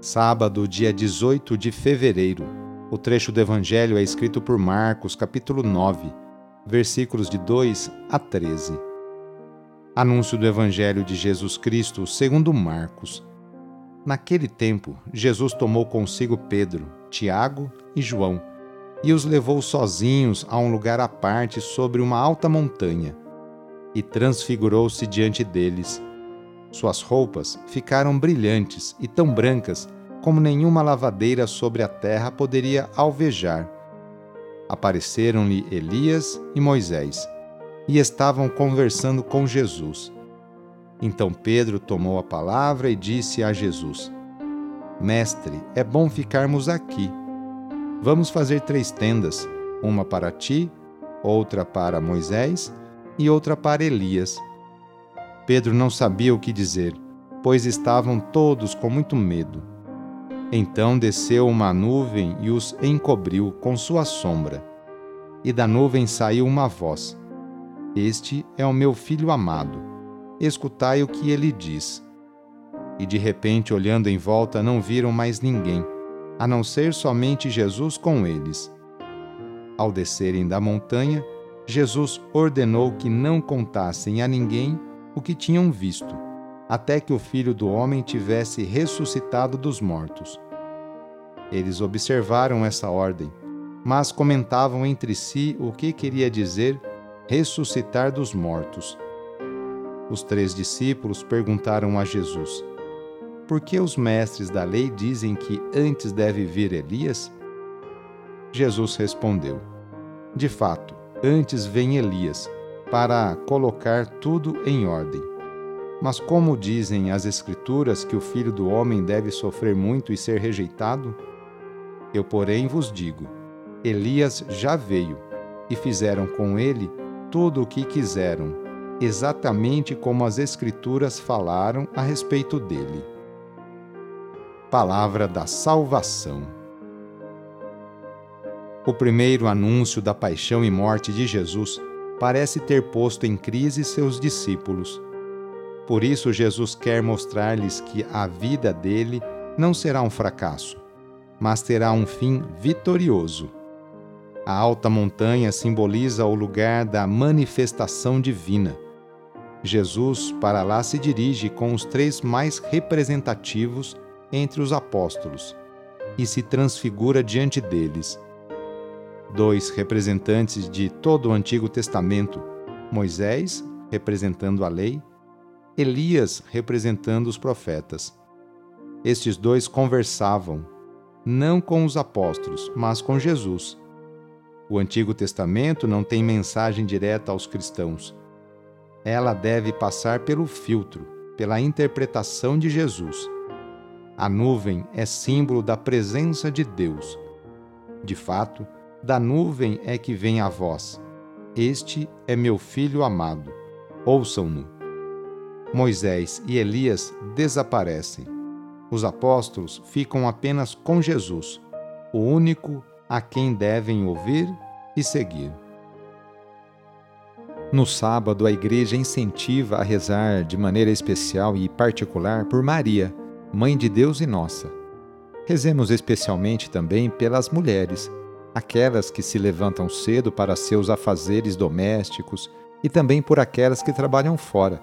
Sábado, dia 18 de fevereiro. O trecho do Evangelho é escrito por Marcos, capítulo 9, versículos de 2 a 13. Anúncio do Evangelho de Jesus Cristo segundo Marcos. Naquele tempo, Jesus tomou consigo Pedro, Tiago e João e os levou sozinhos a um lugar à parte sobre uma alta montanha e transfigurou-se diante deles. Suas roupas ficaram brilhantes e tão brancas como nenhuma lavadeira sobre a terra poderia alvejar. Apareceram-lhe Elias e Moisés, e estavam conversando com Jesus. Então Pedro tomou a palavra e disse a Jesus: Mestre, é bom ficarmos aqui. Vamos fazer três tendas, uma para ti, outra para Moisés e outra para Elias. Pedro não sabia o que dizer, pois estavam todos com muito medo. Então desceu uma nuvem e os encobriu com sua sombra. E da nuvem saiu uma voz: Este é o meu filho amado. Escutai o que ele diz. E de repente, olhando em volta, não viram mais ninguém, a não ser somente Jesus com eles. Ao descerem da montanha, Jesus ordenou que não contassem a ninguém o que tinham visto, até que o filho do homem tivesse ressuscitado dos mortos. Eles observaram essa ordem, mas comentavam entre si o que queria dizer ressuscitar dos mortos. Os três discípulos perguntaram a Jesus: Por que os mestres da lei dizem que antes deve vir Elias? Jesus respondeu: De fato, Antes vem Elias, para colocar tudo em ordem. Mas como dizem as Escrituras que o filho do homem deve sofrer muito e ser rejeitado? Eu, porém, vos digo: Elias já veio, e fizeram com ele tudo o que quiseram, exatamente como as Escrituras falaram a respeito dele. Palavra da Salvação. O primeiro anúncio da paixão e morte de Jesus parece ter posto em crise seus discípulos. Por isso, Jesus quer mostrar-lhes que a vida dele não será um fracasso, mas terá um fim vitorioso. A alta montanha simboliza o lugar da manifestação divina. Jesus para lá se dirige com os três mais representativos entre os apóstolos e se transfigura diante deles dois representantes de todo o Antigo Testamento: Moisés, representando a lei, Elias, representando os profetas. Estes dois conversavam, não com os apóstolos, mas com Jesus. O Antigo Testamento não tem mensagem direta aos cristãos. Ela deve passar pelo filtro, pela interpretação de Jesus. A nuvem é símbolo da presença de Deus. De fato, da nuvem é que vem a voz: Este é meu filho amado. Ouçam-no. Moisés e Elias desaparecem. Os apóstolos ficam apenas com Jesus, o único a quem devem ouvir e seguir. No sábado, a igreja incentiva a rezar de maneira especial e particular por Maria, Mãe de Deus e nossa. Rezemos especialmente também pelas mulheres aquelas que se levantam cedo para seus afazeres domésticos e também por aquelas que trabalham fora.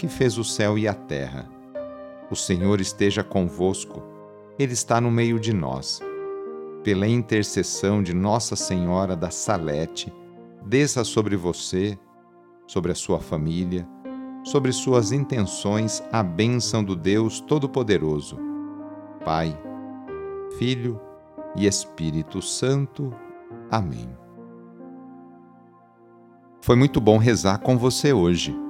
que fez o céu e a terra. O Senhor esteja convosco, Ele está no meio de nós. Pela intercessão de Nossa Senhora da Salete, desça sobre você, sobre a sua família, sobre suas intenções a bênção do Deus Todo-Poderoso Pai, Filho e Espírito Santo. Amém. Foi muito bom rezar com você hoje.